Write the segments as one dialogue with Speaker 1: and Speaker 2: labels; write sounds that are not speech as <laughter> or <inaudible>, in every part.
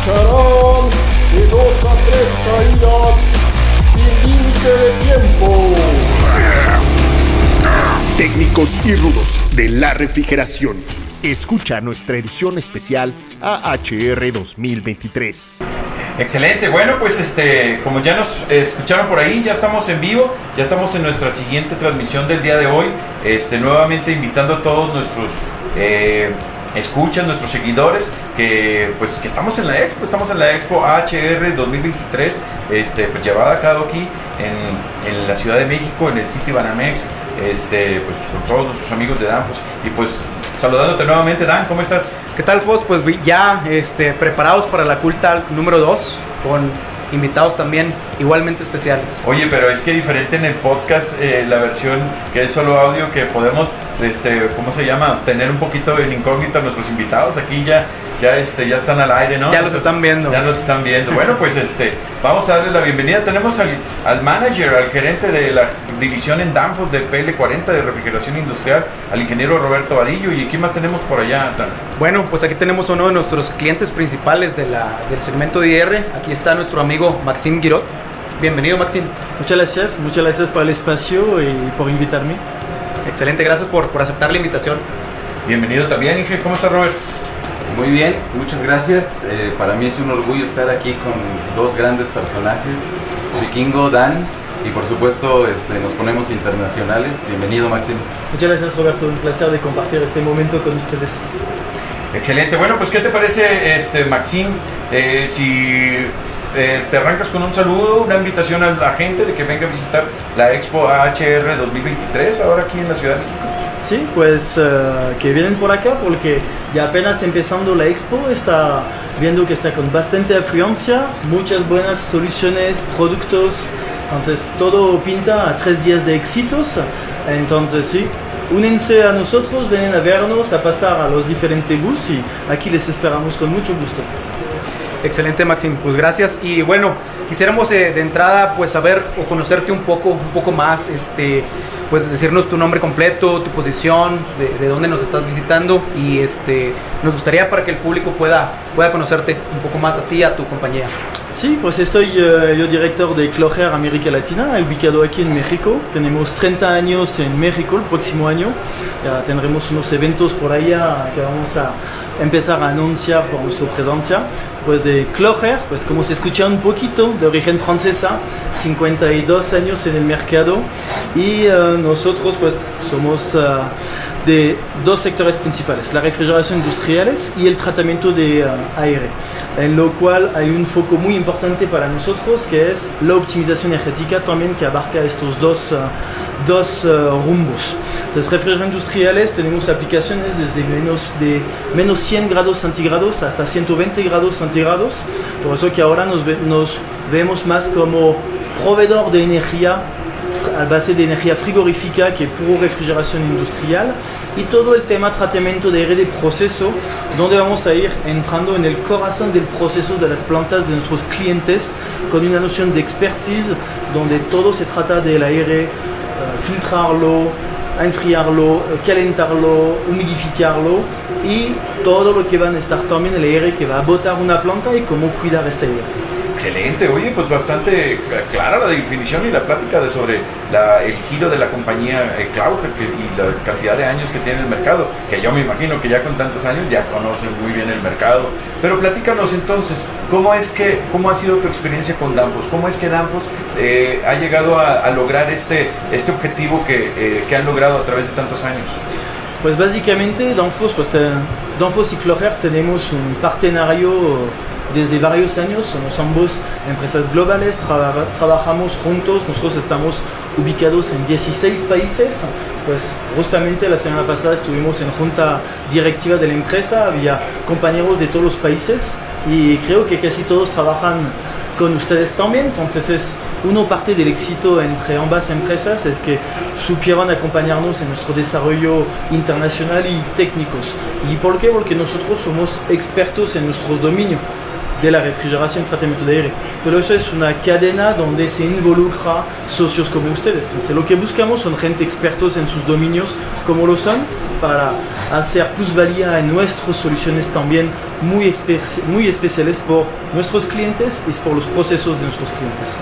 Speaker 1: escucharán de dos a tres caídas sin límite de tiempo.
Speaker 2: Técnicos y rudos de la refrigeración. Escucha nuestra edición especial AHR 2023.
Speaker 3: Excelente, bueno pues este, como ya nos escucharon por ahí, ya estamos en vivo, ya estamos en nuestra siguiente transmisión del día de hoy, este, nuevamente invitando a todos nuestros eh, escuchas, nuestros seguidores, que pues que estamos en la expo, estamos en la expo AHR 2023, este, pues llevada a cabo aquí en, en la Ciudad de México, en el City Banamex, este, pues con todos nuestros amigos de Danfos. Y pues saludándote nuevamente, Dan, ¿cómo estás?
Speaker 4: ¿Qué tal, Fos? Pues ya este, preparados para la culta número 2 con invitados también igualmente especiales.
Speaker 3: Oye, pero es que diferente en el podcast, eh, la versión que es solo audio, que podemos, este, ¿cómo se llama? Tener un poquito en incógnito a nuestros invitados. Aquí ya ya este ya están al aire, ¿no?
Speaker 4: Ya los están viendo.
Speaker 3: Ya los están viendo. Bueno, pues este vamos a darle la bienvenida. Tenemos al, al manager, al gerente de la división en Danfoss de PL40 de refrigeración industrial, al ingeniero Roberto Vadillo. ¿Y quién más tenemos por allá?
Speaker 4: Bueno, pues aquí tenemos uno de nuestros clientes principales de la, del segmento de IR. Aquí está nuestro amigo Maxim Girot. Bienvenido, Maxim.
Speaker 5: Muchas gracias, muchas gracias por el espacio y por invitarme.
Speaker 4: Excelente, gracias por, por aceptar la invitación.
Speaker 3: Bienvenido también, Inge. ¿Cómo está, Robert?
Speaker 6: Muy bien, muchas gracias. Eh, para mí es un orgullo estar aquí con dos grandes personajes, Vikingo, Dan, y por supuesto este, nos ponemos internacionales. Bienvenido, Máximo.
Speaker 5: Muchas gracias, Roberto. Un placer de compartir este momento con ustedes.
Speaker 3: Excelente. Bueno, pues, ¿qué te parece, este, Maxim? Eh, si eh, te arrancas con un saludo, una invitación a la gente de que venga a visitar la Expo AHR 2023 ahora aquí en la Ciudad de México.
Speaker 5: Sí, pues uh, que vienen por acá porque ya apenas empezando la expo está viendo que está con bastante afluencia, muchas buenas soluciones, productos, entonces todo pinta a tres días de éxitos, entonces sí, únense a nosotros, vienen a vernos, a pasar a los diferentes bus y aquí les esperamos con mucho gusto.
Speaker 4: Excelente, Maxim. Pues gracias. Y bueno, quisiéramos eh, de entrada pues saber o conocerte un poco, un poco más, este, pues decirnos tu nombre completo, tu posición, de, de, dónde nos estás visitando y este, nos gustaría para que el público pueda, pueda conocerte un poco más a ti, a tu compañía.
Speaker 5: Sí, pues estoy uh, yo director de Cloger América Latina, ubicado aquí en México. Tenemos 30 años en México el próximo año. Ya tendremos unos eventos por allá que vamos a empezar a anunciar por nuestra presencia. Pues de Cloger, pues como se escucha un poquito, de origen francesa, 52 años en el mercado. Y uh, nosotros pues somos... Uh, de dos sectores principales, la refrigeración industriales y el tratamiento de uh, aire, en lo cual hay un foco muy importante para nosotros que es la optimización energética también que abarca estos dos, uh, dos uh, rumbos. Entonces, refrigeración industriales tenemos aplicaciones desde menos, de menos 100 grados centígrados hasta 120 grados centígrados, por eso que ahora nos, ve, nos vemos más como proveedor de energía a base de energía frigorífica que puro refrigeración industrial y todo el tema tratamiento de de proceso donde vamos a ir entrando en el corazón del proceso de las plantas de nuestros clientes con una noción de expertise donde todo se trata del aire uh, filtrarlo enfriarlo, calentarlo, humidificarlo y todo lo que van a estar también el aire que va a botar una planta y cómo cuidar este aire.
Speaker 3: Excelente, oye, pues bastante clara la definición y la plática de sobre la, el giro de la compañía eh, Cloud y la cantidad de años que tiene el mercado, que yo me imagino que ya con tantos años ya conocen muy bien el mercado. Pero platícanos entonces, ¿cómo es que, cómo ha sido tu experiencia con Danfoss? ¿Cómo es que Danfoss eh, ha llegado a, a, lograr este, este objetivo que, eh, que han logrado a través de tantos años?
Speaker 5: Pues básicamente Danfoss, pues, Danfoss y Cloger tenemos un partenario desde varios años, somos ambos empresas globales, tra trabajamos juntos, nosotros estamos ubicados en 16 países, pues justamente la semana pasada estuvimos en junta directiva de la empresa, había compañeros de todos los países y creo que casi todos trabajan con ustedes también, entonces es uno parte del éxito entre ambas empresas es que supieron acompañarnos en nuestro desarrollo internacional y técnicos. ¿Y por qué? Porque nosotros somos expertos en nuestros dominios de la refrigeración y tratamiento de aire. Pero eso es una cadena donde se involucra socios como ustedes. Entonces lo que buscamos son gente expertos en sus dominios como lo son para hacer plusvalía en nuestras soluciones también muy, muy especiales por nuestros clientes y por los procesos de nuestros clientes.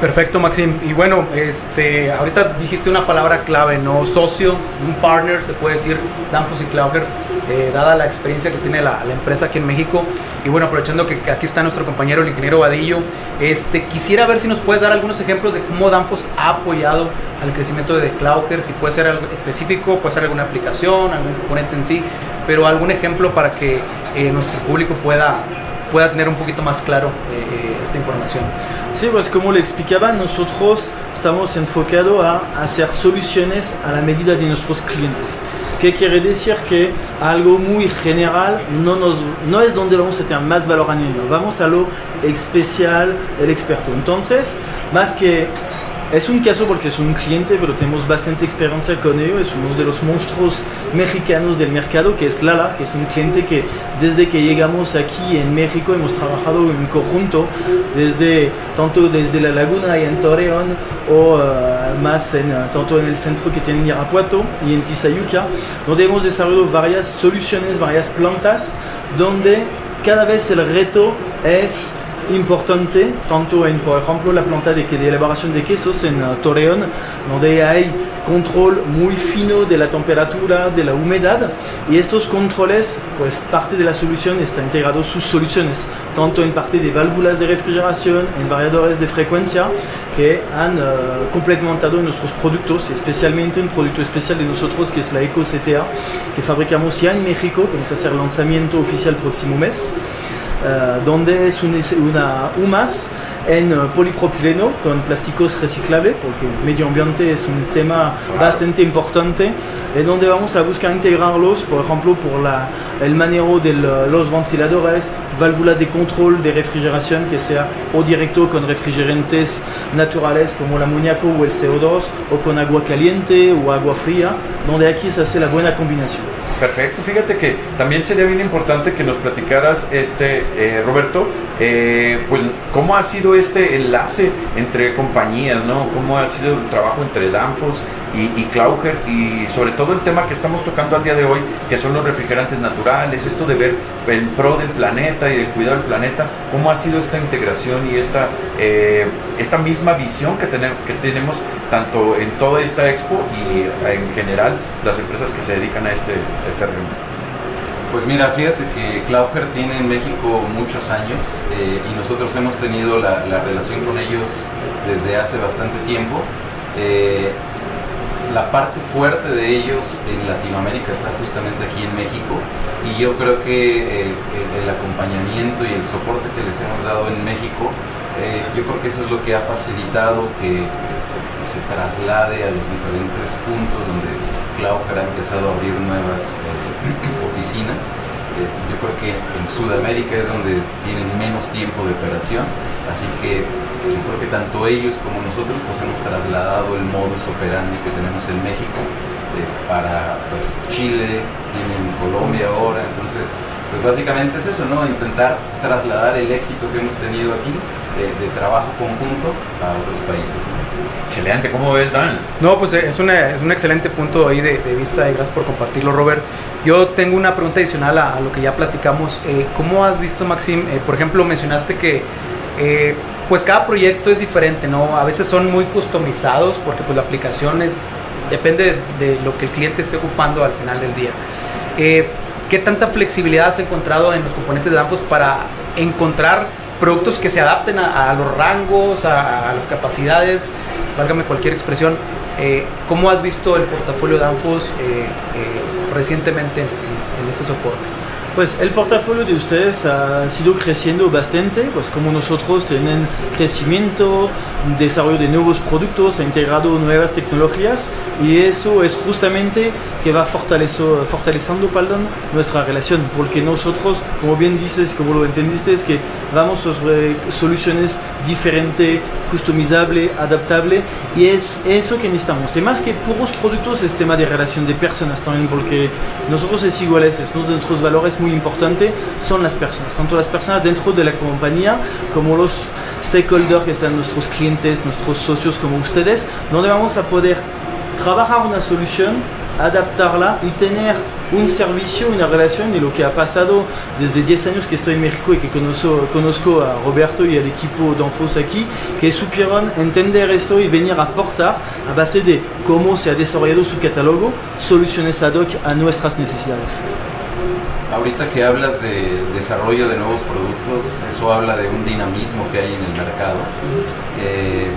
Speaker 4: Perfecto, Maxim. Y bueno, este, ahorita dijiste una palabra clave, ¿no? Socio, un partner, se puede decir, Danfoss y Clouger, eh, dada la experiencia que tiene la, empresa aquí en México. Y bueno, aprovechando que, aquí está nuestro compañero, el ingeniero Vadillo, este, quisiera ver si nos puedes dar algunos ejemplos de cómo Danfoss ha apoyado al crecimiento de Clouger, si puede ser algo específico, puede ser alguna aplicación, algún componente en sí, pero algún ejemplo para que eh, nuestro público pueda pueda tener un poquito más claro eh, esta información.
Speaker 5: Sí, pues como le explicaba, nosotros estamos enfocados a hacer soluciones a la medida de nuestros clientes. ¿Qué quiere decir? Que algo muy general no, es donde vamos a tener más valor añadido, vamos a lo especial, el experto. Entonces, más que es un caso porque es un cliente, pero tenemos bastante experiencia con ello. Es uno de los monstruos mexicanos del mercado, que es Lala, que es un cliente que desde que llegamos aquí en México hemos trabajado en conjunto, desde, tanto desde La Laguna y en Torreón, o uh, más en, uh, tanto en el centro que tienen Irapuato y en Tizayuca, donde hemos desarrollado varias soluciones, varias plantas, donde cada vez el reto es importante, tanto en, por ejemplo, la planta de, de elaboración de quesos en Torreón, donde hay control muy fino de la temperatura, de la humedad, y estos controles, pues parte de la solución está integrado sus soluciones, tanto en parte de válvulas de refrigeración, en variadores de frecuencia, que han uh, complementado nuestros productos, especialmente un producto especial de nosotros que es la Eco CTA, que fabricamos ya en México, que vamos a hacer lanzamiento oficial próximo mes. Eh, donde una UMAS en polipropileno con plásticos reciclables, porque el medio ambiente es un tema bastante importante, y donde vamos a buscar integrarlos, por ejemplo, por la, el manejo de los ventiladores, válvulas de control de refrigeración que sea o directo con refrigerantes naturales como el amoníaco o el CO2, o con agua caliente o agua fría, donde aquí se hace la buena combinación.
Speaker 3: Perfecto, fíjate que también sería bien importante que nos platicaras, este eh, Roberto, eh, pues cómo ha sido este enlace entre compañías, ¿no? Cómo ha sido el trabajo entre Danfoss y, y Klauger y sobre todo el tema que estamos tocando al día de hoy, que son los refrigerantes naturales, esto de ver el pro del planeta y de cuidar el planeta, cómo ha sido esta integración y esta, eh, esta misma visión que, tenemos, que tenemos tanto en toda esta expo y en general las empresas que se dedican a este,
Speaker 6: Pues mira, fíjate que Klauger tiene en México muchos años eh, y nosotros hemos tenido la, relación con ellos desde hace bastante tiempo. Eh, la parte fuerte de ellos en Latinoamérica está justamente aquí en México y yo creo que eh, el acompañamiento y el soporte que les hemos dado en México yo creo que eso es lo que ha facilitado que se, traslade a los diferentes puntos donde Klauger ha empezado a abrir nuevas eh, oficinas. Eh, yo creo que en Sudamérica es donde tienen menos tiempo de operación, así que yo creo que tanto ellos como nosotros pues hemos trasladado el modus operandi que tenemos en México para pues Chile, tienen Colombia ahora, entonces pues básicamente es eso, ¿no? Intentar trasladar el éxito que hemos tenido aquí de, trabajo conjunto a otros países.
Speaker 3: Excelente, ¿cómo ves, Dan?
Speaker 4: No, pues es, es un excelente punto ahí de, vista y gracias por compartirlo, Robert. Yo tengo una pregunta adicional a, lo que ya platicamos. Eh, ¿Cómo has visto, Maxim? Eh, por ejemplo, mencionaste que eh, pues cada proyecto es diferente, ¿no? A veces son muy customizados porque pues la aplicación es, depende de lo que el cliente esté ocupando al final del día. ¿Qué tanta flexibilidad has encontrado en los componentes de Danfoss para encontrar productos que se adapten a, los rangos, a, las capacidades, válgame cualquier expresión. Eh, ¿Cómo has visto el portafolio de Danfoss eh, eh, recientemente en, ese soporte?
Speaker 5: Pues el portafolio de ustedes ha sido creciendo bastante, pues como nosotros tienen crecimiento, desarrollo de nuevos productos, ha integrado nuevas tecnologías y eso es justamente que va fortaleciendo perdón, nuestra relación, porque nosotros, como bien dices, como lo entendiste, es que vamos sobre soluciones diferentes, customizables, adaptables y es eso que necesitamos. Y más que puros productos, es tema de relación de personas también, porque nosotros es iguales, es nuestros valores muy importantes son las personas, tanto las personas dentro de la compañía como los stakeholders que son nuestros clientes, nuestros socios como ustedes, donde vamos a poder trabajar una solución adaptarla y tener un servicio, una relación y lo que ha pasado desde 10 años que estoy en México y que conozco, conozco a Roberto y al equipo Danfos aquí, que supieron entender eso y venir a aportar a base de cómo se ha desarrollado su catálogo, soluciones ad hoc a nuestras necesidades.
Speaker 6: Ahorita que hablas de desarrollo de nuevos productos, eso habla de un dinamismo que hay en el mercado. Eh,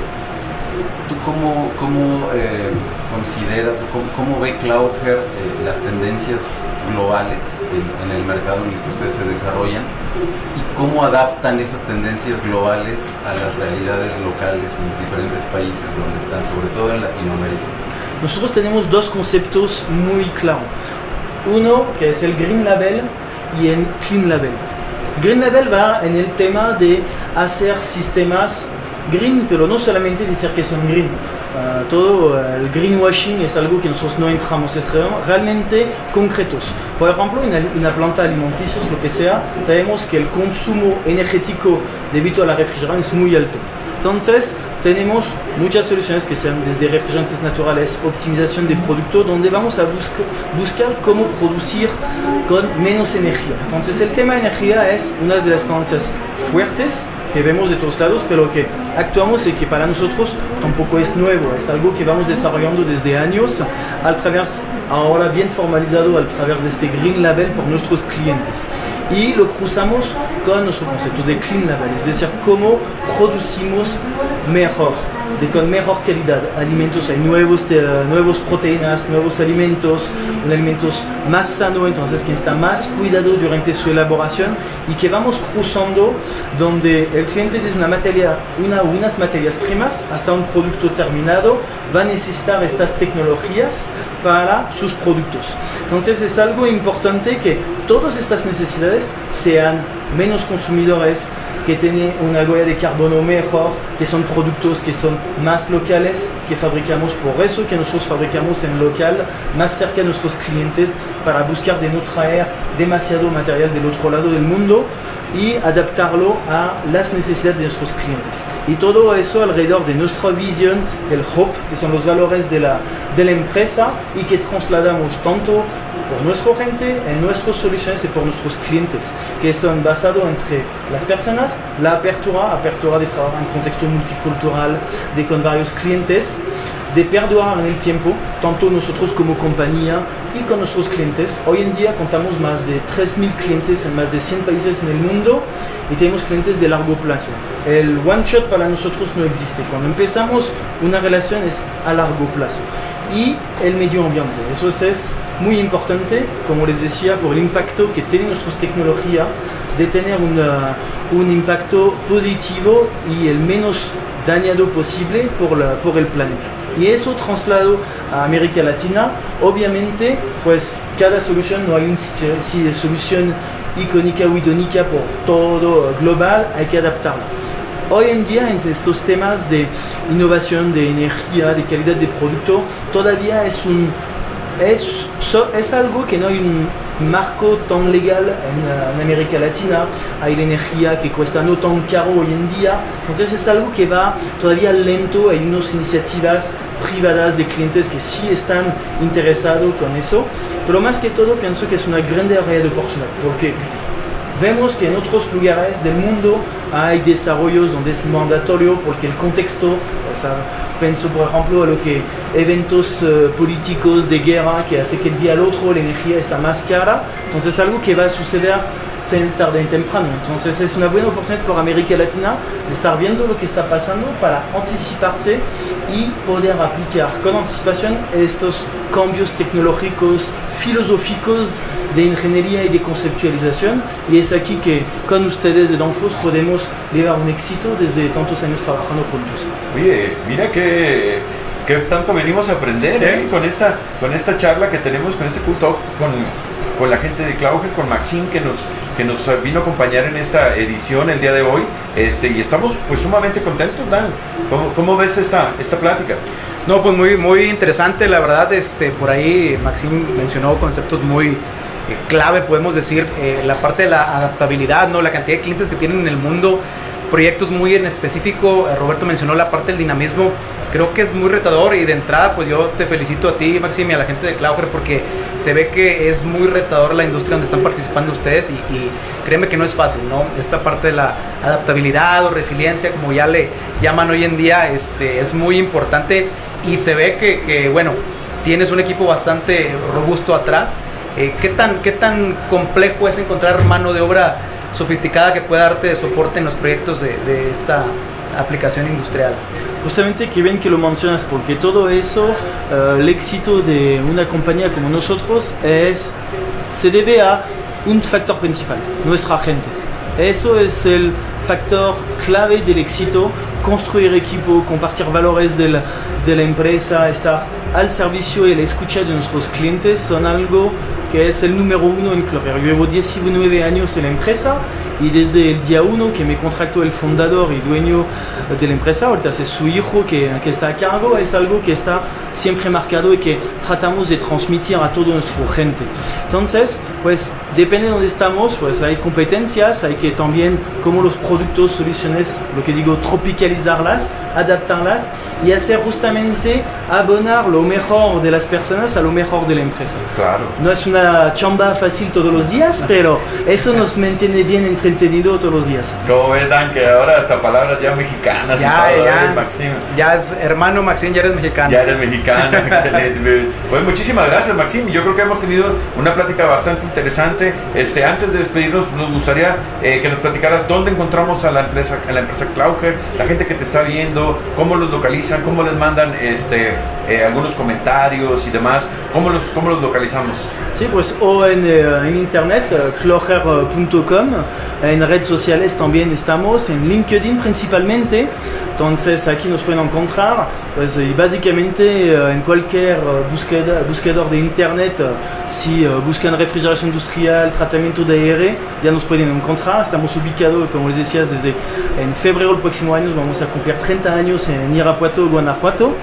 Speaker 6: ¿Tú cómo, cómo eh, consideras o cómo, ve Cloudher eh, las tendencias globales en, el mercado en el que ustedes se desarrollan y cómo adaptan esas tendencias globales a las realidades locales en los diferentes países donde están, sobre todo en Latinoamérica?
Speaker 5: Nosotros tenemos dos conceptos muy claros. Uno que es el Green Label y el Clean Label. Green Label va en el tema de hacer sistemas green, pero no solamente decir que son green. Uh, todo uh, el greenwashing es algo que nosotros no entramos, es realmente concretos. Por ejemplo, en una planta alimenticia, lo que sea, sabemos que el consumo energético debido a la refrigeración es muy alto. Entonces, tenemos muchas soluciones que sean desde refrigerantes naturales, optimización de producto, donde vamos a buscar cómo producir con menos energía. Entonces el tema de energía es una de las tendencias fuertes que vemos de todos lados, pero que actuamos y que para nosotros tampoco es nuevo, es algo que vamos desarrollando desde años, al través, ahora bien formalizado al través de este Green Label por nuestros clientes. Y lo cruzamos con nuestro concepto de Clean Label, es decir, cómo producimos mejor de con mejor calidad, alimentos, hay nuevos, nuevos proteínas, nuevos alimentos, alimentos más sano, entonces que está más cuidado durante su elaboración y que vamos cruzando donde el cliente desde una materia, una unas materias primas hasta un producto terminado va a necesitar estas tecnologías para sus productos. Entonces es algo importante que todas estas necesidades sean menos consumidores, que tiene una huella de carbono mejor, que son productos que son más locales, que fabricamos por eso que nosotros fabricamos en local, más cerca de nuestros clientes, para buscar de no traer demasiado material del otro lado del mundo y adaptarlo a las necesidades de nuestros clientes. Y todo eso alrededor de nuestra visión del HOP, que son los valores de la, de la empresa y que trasladamos tanto por nuestra gente, en nuestras soluciones y por nuestros clientes, que son basados entre las personas, la apertura, apertura de trabajar en contexto multicultural, de con varios clientes, de perdurar en el tiempo, tanto nosotros como compañía y con nuestros clientes. Hoy en día contamos más de 3.000 clientes en más de 100 países en el mundo y tenemos clientes de largo plazo. El one shot para nosotros no existe. Cuando empezamos una relación es a largo plazo. Y el medio ambiente, eso es muy importante, como les decía, por el impacto que tiene nuestra tecnología de tener un impacto positivo y el menos dañado posible por, el planeta. Y eso traslado a América Latina, obviamente, pues cada solución, no hay una solución icónica o idónica por todo global, hay que adaptarla. Hoy en día en estos temas de innovación, de energía, de calidad de producto, todavía es un es, es algo que no hay un marco tan legal en, en, América Latina, hay la energía que cuesta no tan caro hoy en día, entonces es algo que va todavía lento, hay unas iniciativas privadas de clientes que sí están interesados con eso, pero más que todo pienso que es una grande área de oportunidad, porque vemos que en otros lugares del mundo hay desarrollos donde es mandatorio porque el contexto, o sea, pienso por ejemplo a lo que eventos uh, políticos de guerra que hace que el día al otro la energía está más cara, entonces algo que va a suceder tarde y temprano. Entonces es una buena oportunidad por América Latina de estar viendo lo que está pasando para anticiparse y poder aplicar con anticipación estos cambios tecnológicos, filosóficos de ingeniería y de conceptualización. Y es aquí que con ustedes de Danfoss podemos llevar un éxito desde tantos años trabajando juntos.
Speaker 3: Oye, mira que, que tanto venimos a aprender ¿eh? con, esta, con esta charla que tenemos, con este culto, con, con la gente de Clauge, con Maxine que nos, que nos vino a acompañar en esta edición el día de hoy. Este, y estamos pues sumamente contentos, Dan. ¿Cómo, cómo ves esta, esta plática?
Speaker 4: No, pues muy, muy interesante, la verdad, este, por ahí Maxim mencionó conceptos muy eh, clave, podemos decir, eh, la parte de la adaptabilidad, ¿no? La cantidad de clientes que tienen en el mundo proyectos muy en específico. Eh, Roberto mencionó la parte del dinamismo. Creo que es muy retador y de entrada pues yo te felicito a ti, Maxim, y a la gente de Clouger porque se ve que es muy retador la industria donde están participando ustedes y, y créeme que no es fácil, ¿no? Esta parte de la adaptabilidad o resiliencia, como ya le llaman hoy en día, este, es muy importante y se ve que, que bueno, tienes un equipo bastante robusto atrás. Eh, ¿qué, tan, ¿Qué tan complejo es encontrar mano de obra sofisticada que pueda darte soporte en los proyectos de, de esta aplicación industrial?
Speaker 5: Justamente que bien que lo mencionas, porque todo eso, uh, el éxito de una compañía como nosotros es, se debe a un factor principal, nuestra gente. Eso es el factor clave del éxito, construir equipo, compartir valores de la, de la empresa, estar al servicio y la escucha de nuestros clientes son algo que es el número uno en Clover. Yo llevo 19 años en la empresa y desde el día uno que me contrató el fundador y dueño de la empresa, ahorita es su hijo que, que, está a cargo, es algo que está siempre marcado y que tratamos de transmitir a toda nuestra gente. Entonces, pues depende de dónde estamos, pues hay competencias, hay que también, como los productos, soluciones, lo que digo, tropicalizarlas, adaptarlas y hacer justamente abonar lo mejor de las personas a lo mejor de la empresa.
Speaker 3: Claro.
Speaker 5: No es una chamba fácil todos los días, pero eso nos mantiene bien entretenido todos los días.
Speaker 3: ¿Cómo ves, Dan? Que ahora hasta palabras ya mexicanas
Speaker 4: ya,
Speaker 3: y todo,
Speaker 4: ya,
Speaker 3: ¿eh, Maxim?
Speaker 4: Ya es hermano Maxim, ya eres mexicano.
Speaker 3: Ya eres mexicano, <laughs> excelente. Pues muchísimas gracias, Maxim. Yo creo que hemos tenido una plática bastante interesante. Este, antes de despedirnos, nos gustaría eh, que nos platicaras dónde encontramos a la empresa, a la empresa Clouger, la gente que te está viendo, cómo los cómo les mandan este, eh, algunos comentarios y demás, cómo los, cómo los localizamos.
Speaker 5: Pues en, eh, en internet, uh, cloger.com, en redes sociales también estamos, en LinkedIn principalmente, entonces aquí nos pueden encontrar, pues y básicamente uh, en cualquier uh, búsqueda, buscador de internet, si buscan refrigeración industrial, tratamiento de aire, ya nos pueden encontrar, estamos ubicados, como les decía, desde en febrero del próximo año. Vamos a cumplir 30 años en Irapuato, Guanajuato.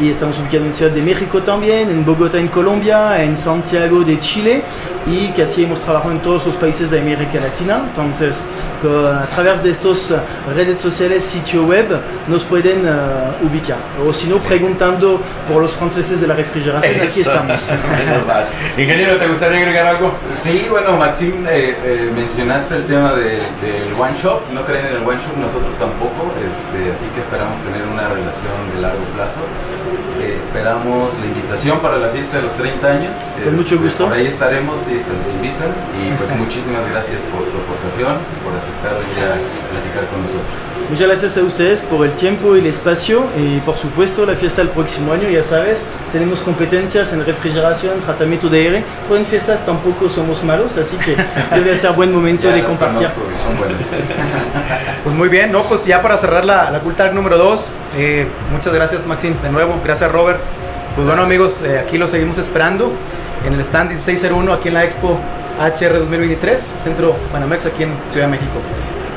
Speaker 5: Y estamos ubicados en Ciudad de México también, en Bogotá en Colombia, en Santiago de Chile y casi hemos trabajado en todos los países de América Latina. Entonces, a través de estas redes sociales, sitio web, nos pueden uh, ubicar. O si no, preguntando por los franceses de la refrigeración, aquí
Speaker 3: Eso.
Speaker 5: estamos. <laughs>
Speaker 3: Menos mal. Ingeniero, ¿te gustaría agregar algo?
Speaker 6: Sí, bueno, Maxim, eh, eh, mencionaste el tema de- del One Shop. No creen en el One Shop, nosotros tampoco. Este, así que esperamos tener una relación de largo plazo. Eh, esperamos la invitación para la fiesta de los 30 años.
Speaker 5: Con mucho
Speaker 6: Este,
Speaker 5: gusto.
Speaker 6: Por ahí estaremos y se nos invitan. Y pues muchísimas gracias por tu aportación, por aceptar venir a platicar con nosotros.
Speaker 5: Muchas gracias a ustedes por el tiempo y el espacio y por supuesto la fiesta del próximo año, ya sabes, tenemos competencias en refrigeración, tratamiento de aire, pero en fiestas tampoco somos malos, así que <laughs> debe ser buen momento
Speaker 6: Ya
Speaker 5: de compartir.
Speaker 6: son buenas. <laughs>
Speaker 4: Pues muy bien, ¿no? Pues ya para cerrar la, la número 2, muchas gracias Maxim de nuevo, gracias Robert. Pues bueno amigos, eh, aquí los seguimos esperando en el stand 1601 aquí en la Expo HR 2023, Centro Panamex aquí en Ciudad de México.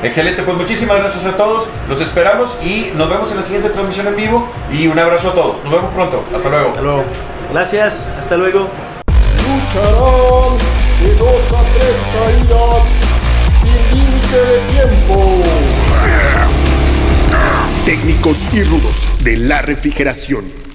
Speaker 3: Excelente, pues muchísimas gracias a todos. Los esperamos y nos vemos en la siguiente transmisión en vivo. Y un abrazo a todos. Nos vemos pronto. Hasta luego.
Speaker 4: Hasta luego.
Speaker 5: Gracias, hasta luego.
Speaker 1: lucharán de dos a tres caídas sin límite de tiempo.
Speaker 2: Técnicos y rudos de la refrigeración.